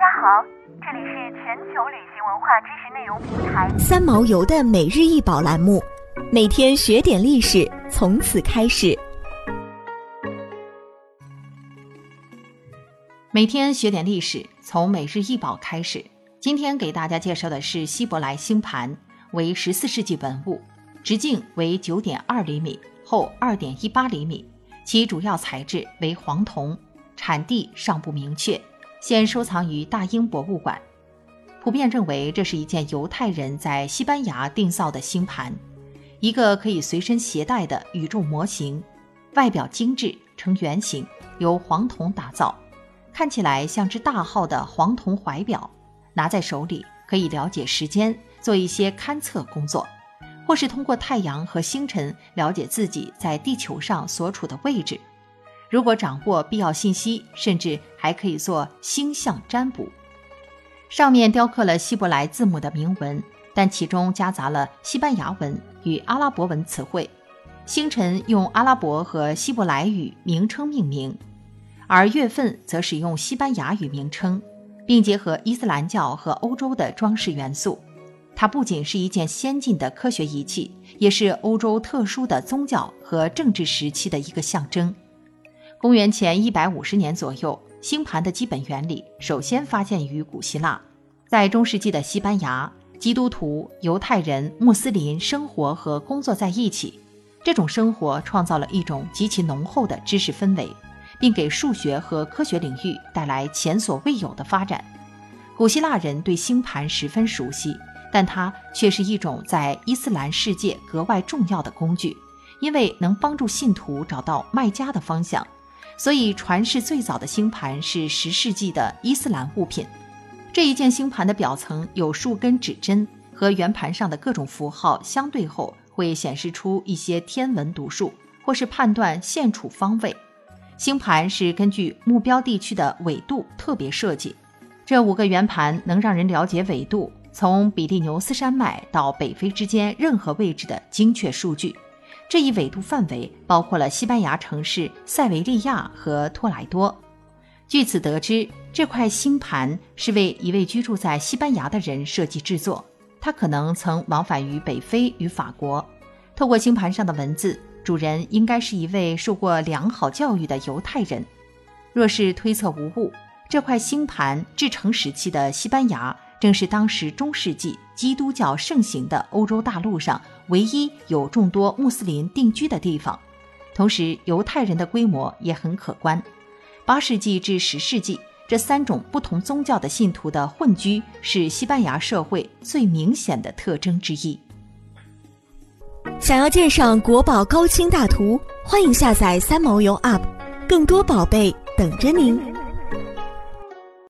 家好，这里是全球旅行文化知识内容平台三毛游的每日一宝栏目，每天学点历史，从此开始。每天学点历史，从每日一宝开始。今天给大家介绍的是希伯来星盘，为十四世纪文物，直径为九点二厘米，厚二点一八厘米，其主要材质为黄铜，产地尚不明确，现收藏于大英博物馆。普遍认为这是一件犹太人在西班牙定造的星盘，一个可以随身携带的宇宙模型，外表精致，呈圆形，由黄铜打造。看起来像只大号的黄铜怀表，拿在手里可以了解时间，做一些勘测工作，或是通过太阳和星辰了解自己在地球上所处的位置。如果掌握必要信息，甚至还可以做星象占卜。上面雕刻了希伯来字母的铭文，但其中夹杂了西班牙文与阿拉伯文词汇。星辰用阿拉伯和希伯来语名称命名。而月份则使用西班牙语名称，并结合伊斯兰教和欧洲的装饰元素。它不仅是一件先进的科学仪器，也是欧洲特殊的宗教和政治时期的一个象征。公元前一百五十年左右，星盘的基本原理首先发现于古希腊。在中世纪的西班牙，基督徒、犹太人、穆斯林生活和工作在一起，这种生活创造了一种极其浓厚的知识氛围。并给数学和科学领域带来前所未有的发展。古希腊人对星盘十分熟悉，但它却是一种在伊斯兰世界格外重要的工具，因为能帮助信徒找到卖家的方向。所以，传世最早的星盘是十世纪的伊斯兰物品。这一件星盘的表层有数根指针，和圆盘上的各种符号相对后，会显示出一些天文读数，或是判断现处方位。星盘是根据目标地区的纬度特别设计，这五个圆盘能让人了解纬度，从比利牛斯山脉到北非之间任何位置的精确数据。这一纬度范围包括了西班牙城市塞维利亚和托莱多。据此得知，这块星盘是为一位居住在西班牙的人设计制作，他可能曾往返于北非与法国。透过星盘上的文字。主人应该是一位受过良好教育的犹太人。若是推测无误，这块星盘制成时期的西班牙，正是当时中世纪基督教盛行的欧洲大陆上唯一有众多穆斯林定居的地方。同时，犹太人的规模也很可观。八世纪至十世纪，这三种不同宗教的信徒的混居是西班牙社会最明显的特征之一。想要鉴赏国宝高清大图，欢迎下载三毛游 App，更多宝贝等着您。